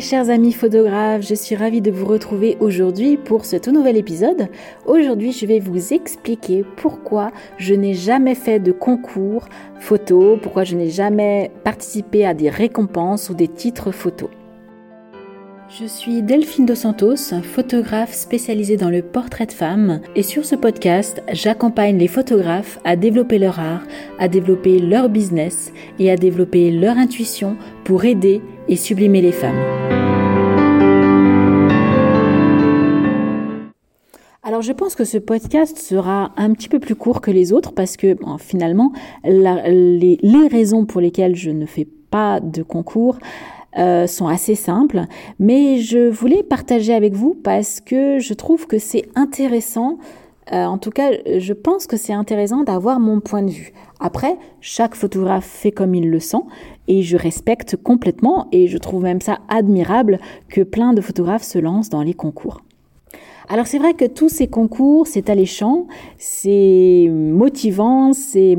Chers amis photographes, je suis ravie de vous retrouver aujourd'hui pour ce tout nouvel épisode. Aujourd'hui, je vais vous expliquer pourquoi je n'ai jamais fait de concours photo, pourquoi je n'ai jamais participé à des récompenses ou des titres photos. Je suis Delphine Dos Santos, photographe spécialisée dans le portrait de femmes et sur ce podcast, j'accompagne les photographes à développer leur art, à développer leur business et à développer leur intuition pour aider et sublimer les femmes. Alors je pense que ce podcast sera un petit peu plus court que les autres parce que finalement les, les raisons pour lesquelles je ne fais pas de concours euh, sont assez simples, mais je voulais partager avec vous parce que je trouve que c'est intéressant. Euh, en tout cas, je pense que c'est intéressant d'avoir mon point de vue. Après, chaque photographe fait comme il le sent et je respecte complètement et je trouve même ça admirable que plein de photographes se lancent dans les concours. Alors c'est vrai que tous ces concours, c'est alléchant, c'est motivant, c'est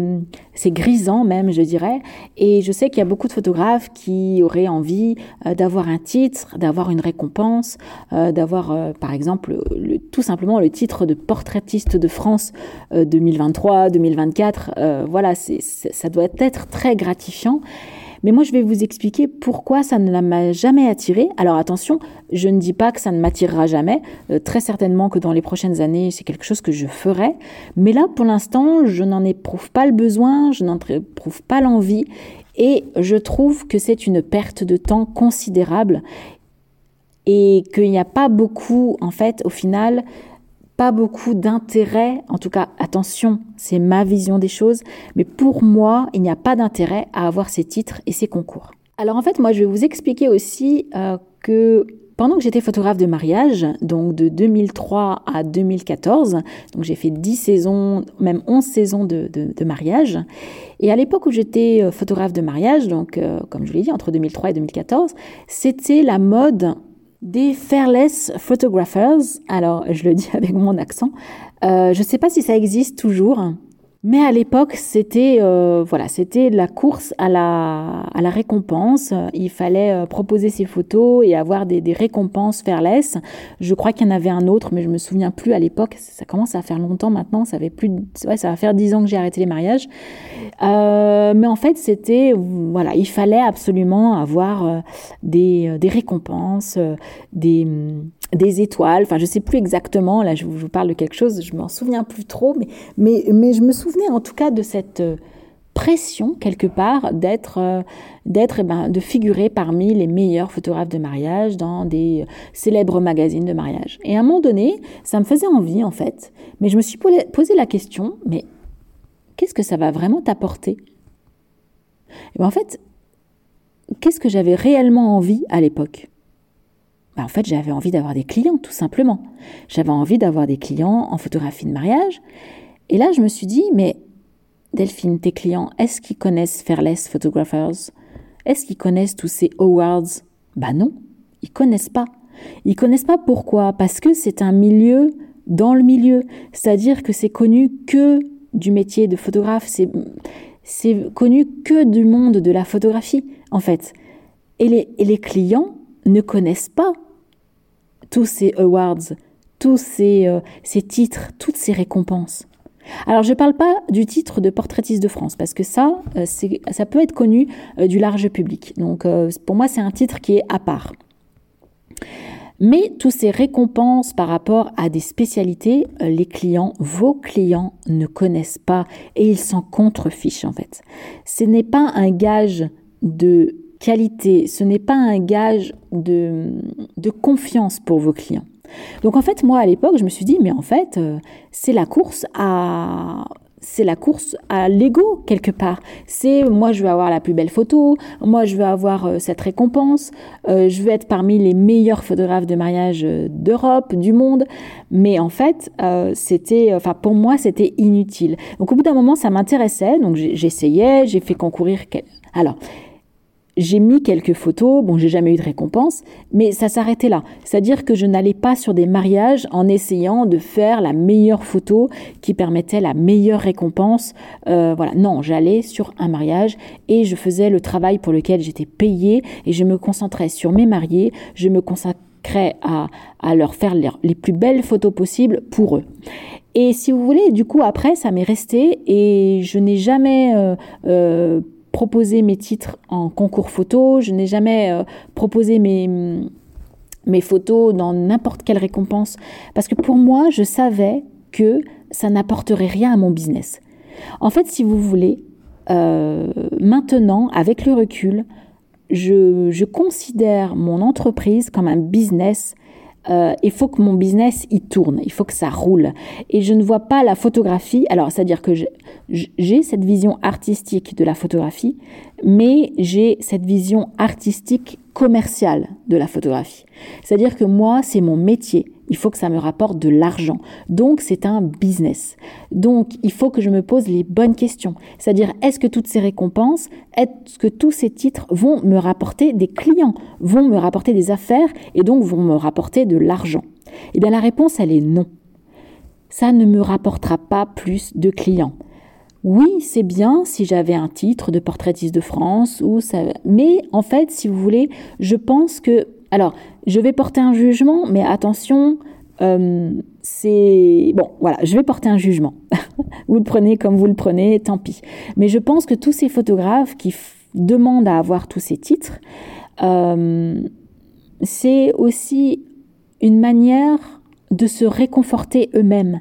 grisant même, je dirais. Et je sais qu'il y a beaucoup de photographes qui auraient envie euh, d'avoir un titre, d'avoir une récompense, euh, d'avoir euh, par exemple tout simplement le titre de portraitiste de France 2023-2024. voilà, ça doit être très gratifiant. Mais moi, je vais vous expliquer pourquoi ça ne m'a jamais attiré. Alors attention, je ne dis pas que ça ne m'attirera jamais. Euh, très certainement que dans les prochaines années, c'est quelque chose que je ferai. Mais là, pour l'instant, je n'en éprouve pas le besoin, je n'en éprouve pas l'envie. Et je trouve que c'est une perte de temps considérable et qu'il n'y a pas beaucoup, en fait, au final, pas beaucoup d'intérêt, en tout cas attention, c'est ma vision des choses, mais pour moi, il n'y a pas d'intérêt à avoir ces titres et ces concours. Alors en fait, moi, je vais vous expliquer aussi euh, que pendant que j'étais photographe de mariage, donc de 2003 à 2014, donc j'ai fait 10 saisons, même 11 saisons de, mariage, et à l'époque où j'étais euh, photographe de mariage, donc euh, comme je l'ai dit, entre 2003 et 2014, c'était la mode des Fairless Photographers, alors je le dis avec mon accent, euh, je ne sais pas si ça existe toujours, mais à l'époque, c'était euh, voilà, c'était la course à la, à la récompense. Il fallait euh, proposer ses photos et avoir des, des récompenses fairless. Je crois qu'il y en avait un autre, mais je me souviens plus à l'époque. Ça commence à faire longtemps maintenant. Ça fait plus, ouais, ça va faire dix ans que j'ai arrêté les mariages. Euh, mais en fait, c'était voilà, il fallait absolument avoir euh, des, des récompenses, des des étoiles, enfin je sais plus exactement, là je vous, parle de quelque chose, je m'en souviens plus trop, mais, mais, je me souvenais en tout cas de cette euh, pression quelque part d'être euh, d'être eh ben, de figurer parmi les meilleurs photographes de mariage dans des euh, célèbres magazines de mariage. Et à un moment donné, ça me faisait envie en fait, mais je me suis posé la question, mais qu'est-ce que ça va vraiment t'apporter? Et ben, en fait, qu'est-ce que j'avais réellement envie à l'époque? Bah, en fait, j'avais envie d'avoir des clients, tout simplement. J'avais envie d'avoir des clients en photographie de mariage. Et là, je me suis dit, mais Delphine, tes clients, est-ce qu'ils connaissent Fairless Photographers? Est-ce qu'ils connaissent tous ces awards? Bah non, ils connaissent pas. Ils connaissent pas pourquoi? Parce que c'est un milieu dans le milieu. C'est-à-dire que c'est connu que du métier de photographe. C'est, connu que du monde de la photographie, en fait. Et les clients ne connaissent pas tous ces awards, tous ces, euh, ces titres, toutes ces récompenses. Alors je ne parle pas du titre de portraitiste de France parce que ça, euh, ça peut être connu euh, du large public. Donc pour moi c'est un titre qui est à part. Mais tous ces récompenses par rapport à des spécialités, les clients, vos clients ne connaissent pas et ils s'en contrefichent en fait. Ce n'est pas un gage de qualité, ce n'est pas un gage de, de, confiance pour vos clients. Donc en fait, moi à l'époque, je me suis dit, mais en fait, euh, c'est la course à c'est la course à l'ego quelque part. C'est moi je veux avoir la plus belle photo, moi je veux avoir euh, cette récompense, euh, je veux être parmi les meilleurs photographes de mariage d'Europe, du monde. Mais en fait, c'était, enfin pour moi c'était inutile. Donc au bout d'un moment ça m'intéressait, donc j'essayais, j'ai fait concourir. Alors j'ai mis quelques photos, bon, j'ai jamais eu de récompense, mais ça s'arrêtait là. C'est-à-dire que je n'allais pas sur des mariages en essayant de faire la meilleure photo qui permettait la meilleure récompense. Euh, voilà, non, j'allais sur un mariage et je faisais le travail pour lequel j'étais payée et je me concentrais sur mes mariés, je me consacrais à, à leur faire les, plus belles photos possibles pour eux. Et si vous voulez, du coup, après, ça m'est resté et je n'ai jamais euh, euh, proposé mes titres en concours photo, je n'ai jamais euh, proposé mes, mes photos dans n'importe quelle récompense, parce que pour moi, je savais que ça n'apporterait rien à mon business. En fait, si vous voulez, maintenant, avec le recul, je, je, considère mon entreprise comme un business euh, il faut que mon business y tourne, il faut que ça roule. Et je ne vois pas la photographie. Alors, c'est-à-dire que j'ai cette vision artistique de la photographie, mais j'ai cette vision artistique commerciale de la photographie. C'est-à-dire que moi, c'est mon métier. Il faut que ça me rapporte de l'argent. Donc, c'est un business. Donc, il faut que je me pose les bonnes questions. C'est-à-dire, est-ce que toutes ces récompenses, est-ce que tous ces titres vont me rapporter des clients, vont me rapporter des affaires et donc vont me rapporter de l'argent? Eh bien, la réponse, elle est non. Ça ne me rapportera pas plus de clients. Oui, c'est bien si j'avais un titre de portraitiste de France ou ça, mais en fait, si vous voulez, je pense que alors, je vais porter un jugement, mais attention, euh, c'est bon, voilà, je vais porter un jugement. vous le prenez comme vous le prenez, tant pis. Mais je pense que tous ces photographes qui demandent à avoir tous ces titres, euh, c'est aussi une manière de se réconforter eux-mêmes.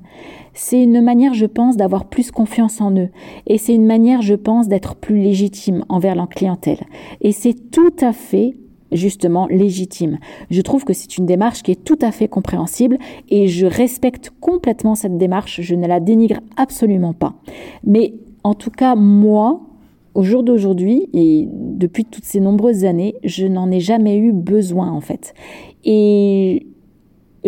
C'est une manière, je pense, d'avoir plus confiance en eux. Et c'est une manière, je pense, d'être plus légitime envers leur clientèle. Et c'est tout à fait justement légitime. Je trouve que c'est une démarche qui est tout à fait compréhensible et je respecte complètement cette démarche, je ne la dénigre absolument pas. Mais en tout cas, moi, au jour d'aujourd'hui et depuis toutes ces nombreuses années, je n'en ai jamais eu besoin en fait. Et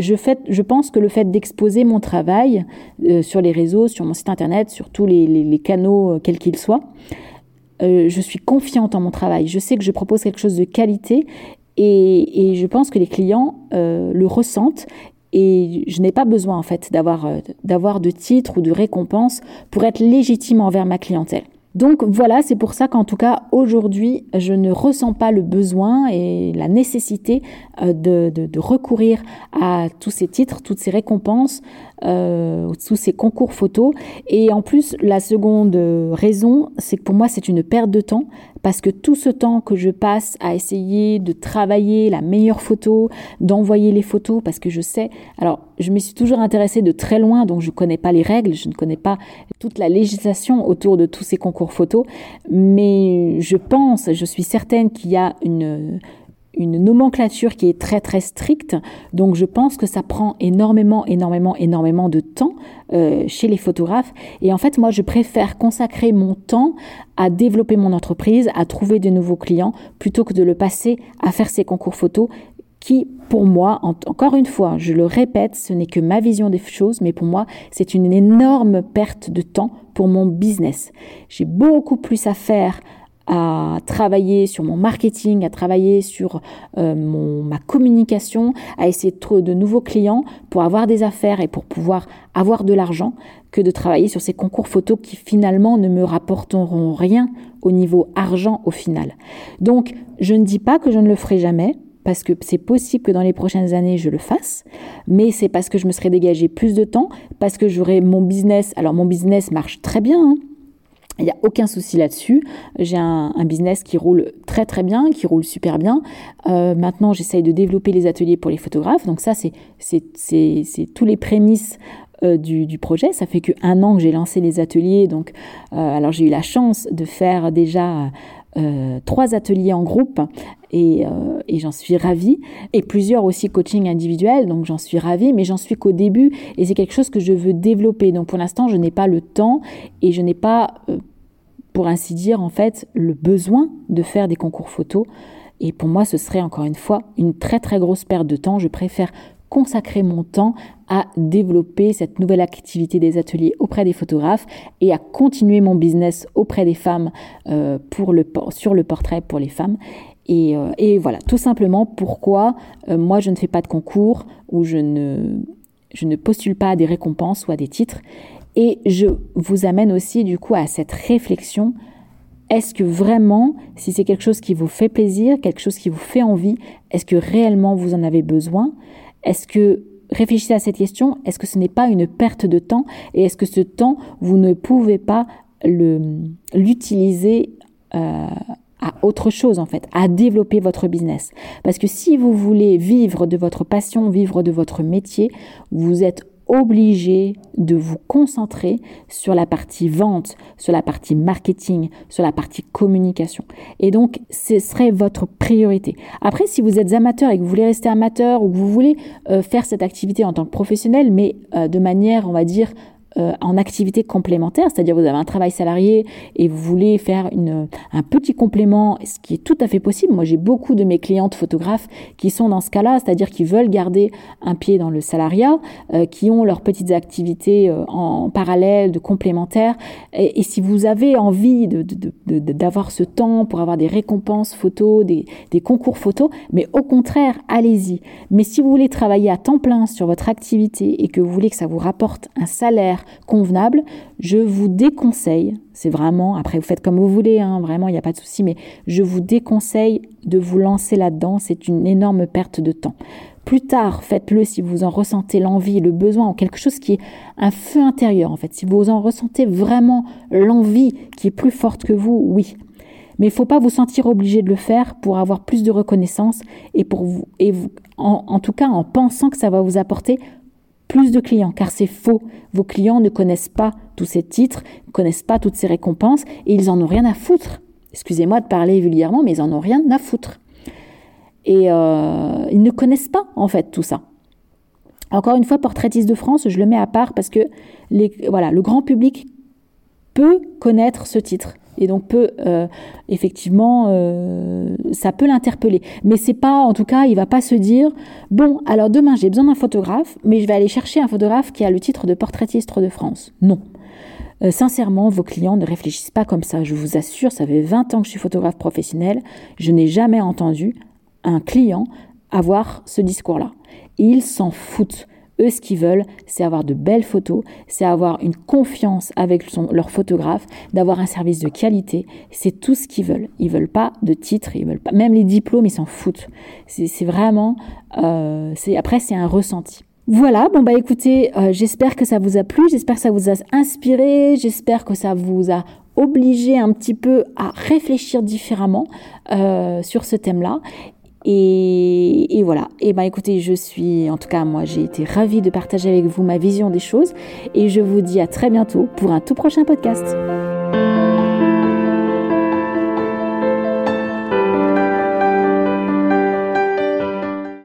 je, pense que le fait d'exposer mon travail euh, sur les réseaux, sur mon site internet, sur tous les, canaux, euh, quels qu'ils soient, euh, je suis confiante en mon travail. Je sais que je propose quelque chose de qualité et, je pense que les clients le ressentent. Et je n'ai pas besoin en fait d'avoir d'avoir de titres ou de récompenses pour être légitime envers ma clientèle. Donc voilà, c'est pour ça qu'en tout cas aujourd'hui, je ne ressens pas le besoin et la nécessité de, de, recourir à tous ces titres, toutes ces récompenses, euh, tous ces concours photos. Et en plus, la seconde raison, c'est que pour moi, c'est une perte de temps parce que tout ce temps que je passe à essayer de travailler la meilleure photo, d'envoyer les photos, parce que je sais, alors je me suis toujours intéressée de très loin, donc je ne connais pas les règles, je ne connais pas toute la législation autour de tous ces concours photos, mais je pense, je suis certaine qu'il y a une une nomenclature qui est très très stricte. Donc je pense que ça prend énormément, énormément, énormément de temps euh, chez les photographes. Et en fait, moi, je préfère consacrer mon temps à développer mon entreprise, à trouver de nouveaux clients, plutôt que de le passer à faire ces concours photos qui, pour moi, encore une fois, je le répète, ce n'est que ma vision des choses, mais pour moi, c'est une énorme perte de temps pour mon business. J'ai beaucoup plus à faire à travailler sur mon marketing, à travailler sur euh, mon, ma communication, à essayer de trouver de nouveaux clients pour avoir des affaires et pour pouvoir avoir de l'argent que de travailler sur ces concours photos qui finalement ne me rapporteront rien au niveau argent au final. Donc, je ne dis pas que je ne le ferai jamais parce que c'est possible que dans les prochaines années je le fasse, mais c'est parce que je me serai dégagé plus de temps, parce que j'aurai mon business. Alors mon business marche très bien, hein, il n'y a aucun souci là-dessus. J'ai un, business qui roule très très bien, qui roule super bien. Euh, maintenant, j'essaye de développer les ateliers pour les photographes. Donc ça, c'est tous les prémices euh, du, projet. Ça fait qu'un an que j'ai lancé les ateliers. Donc, euh, alors j'ai eu la chance de faire déjà trois ateliers en groupe et, et j'en suis ravie. Et plusieurs aussi coaching individuel, donc j'en suis ravie, mais j'en suis qu'au début et c'est quelque chose que je veux développer. Donc pour l'instant, je n'ai pas le temps et je n'ai pas pour ainsi dire, en fait, le besoin de faire des concours photos. Et pour moi, ce serait encore une fois une très très grosse perte de temps. Je préfère consacrer mon temps à développer cette nouvelle activité des ateliers auprès des photographes et à continuer mon business auprès des femmes euh, pour le, sur le portrait pour les femmes. Et, euh, et voilà, tout simplement pourquoi euh, moi je ne fais pas de concours ou je ne, je ne postule pas à des récompenses ou à des titres. Et je vous amène aussi du coup à cette réflexion. Est-ce que vraiment, si c'est quelque chose qui vous fait plaisir, quelque chose qui vous fait envie, est-ce que réellement vous en avez besoin? Est-ce que réfléchissez à cette question, est-ce que ce n'est pas une perte de temps et est-ce que ce temps, vous ne pouvez pas l'utiliser euh, à autre chose en fait, à développer votre business? Parce que si vous voulez vivre de votre passion, vivre de votre métier, vous êtes obligé de vous concentrer sur la partie vente, sur la partie marketing, sur la partie communication. Et donc, ce serait votre priorité. Après, si vous êtes amateur et que vous voulez rester amateur ou que vous voulez euh, faire cette activité en tant que professionnel, mais euh, de manière, on va dire, euh, en activité complémentaire, c'est-à-dire vous avez un travail salarié et vous voulez faire une, un petit complément, ce qui est tout à fait possible. Moi, j'ai beaucoup de mes clientes photographes qui sont dans ce cas-là, c'est-à-dire qui veulent garder un pied dans le salariat, euh, qui ont leurs petites activités euh, en parallèle, de complémentaires. Et, si vous avez envie d'avoir de, de, ce temps pour avoir des récompenses photos, des, des concours photos, mais au contraire, allez-y. Mais si vous voulez travailler à temps plein sur votre activité et que vous voulez que ça vous rapporte un salaire, convenable, je vous déconseille, c'est vraiment, après vous faites comme vous voulez, hein, vraiment il n'y a pas de souci, mais je vous déconseille de vous lancer là-dedans, c'est une énorme perte de temps. Plus tard, faites-le si vous en ressentez l'envie, le besoin, ou quelque chose qui est un feu intérieur en fait. Si vous en ressentez vraiment l'envie qui est plus forte que vous, oui. Mais il ne faut pas vous sentir obligé de le faire pour avoir plus de reconnaissance et pour vous, et vous, en tout cas en pensant que ça va vous apporter plus de clients, car c'est faux. Vos clients ne connaissent pas tous ces titres, ne connaissent pas toutes ces récompenses, et ils en ont rien à foutre. Excusez-moi de parler vulgairement, mais ils en ont rien à foutre. Et euh, ils ne connaissent pas, en fait, tout ça. Encore une fois, Portraitiste de France, je le mets à part parce que voilà, le grand public peut connaître ce titre et donc peut euh, effectivement euh, ça peut l'interpeller mais c'est pas en tout cas il va pas se dire bon alors demain j'ai besoin d'un photographe mais je vais aller chercher un photographe qui a le titre de portraitiste de France non euh, sincèrement, vos clients ne réfléchissent pas comme ça. Je vous assure, ça fait 20 ans que je suis photographe professionnel. Je n'ai jamais entendu un client avoir ce discours-là. Ils s'en foutent. Eux, ce qu'ils veulent, c'est avoir de belles photos, c'est avoir une confiance avec leur photographe, d'avoir un service de qualité. C'est tout ce qu'ils veulent. Ils veulent pas de titres, ils veulent pas. Même les diplômes, ils s'en foutent. C'est vraiment. Euh, après, c'est un ressenti. Voilà, bon bah écoutez, euh, j'espère que ça vous a plu, j'espère que ça vous a inspiré, j'espère que ça vous a obligé un petit peu à réfléchir différemment euh, sur ce thème-là. Et, voilà. Et ben écoutez, je suis, en tout cas moi, j'ai été ravie de partager avec vous ma vision des choses. Et je vous dis à très bientôt pour un tout prochain podcast.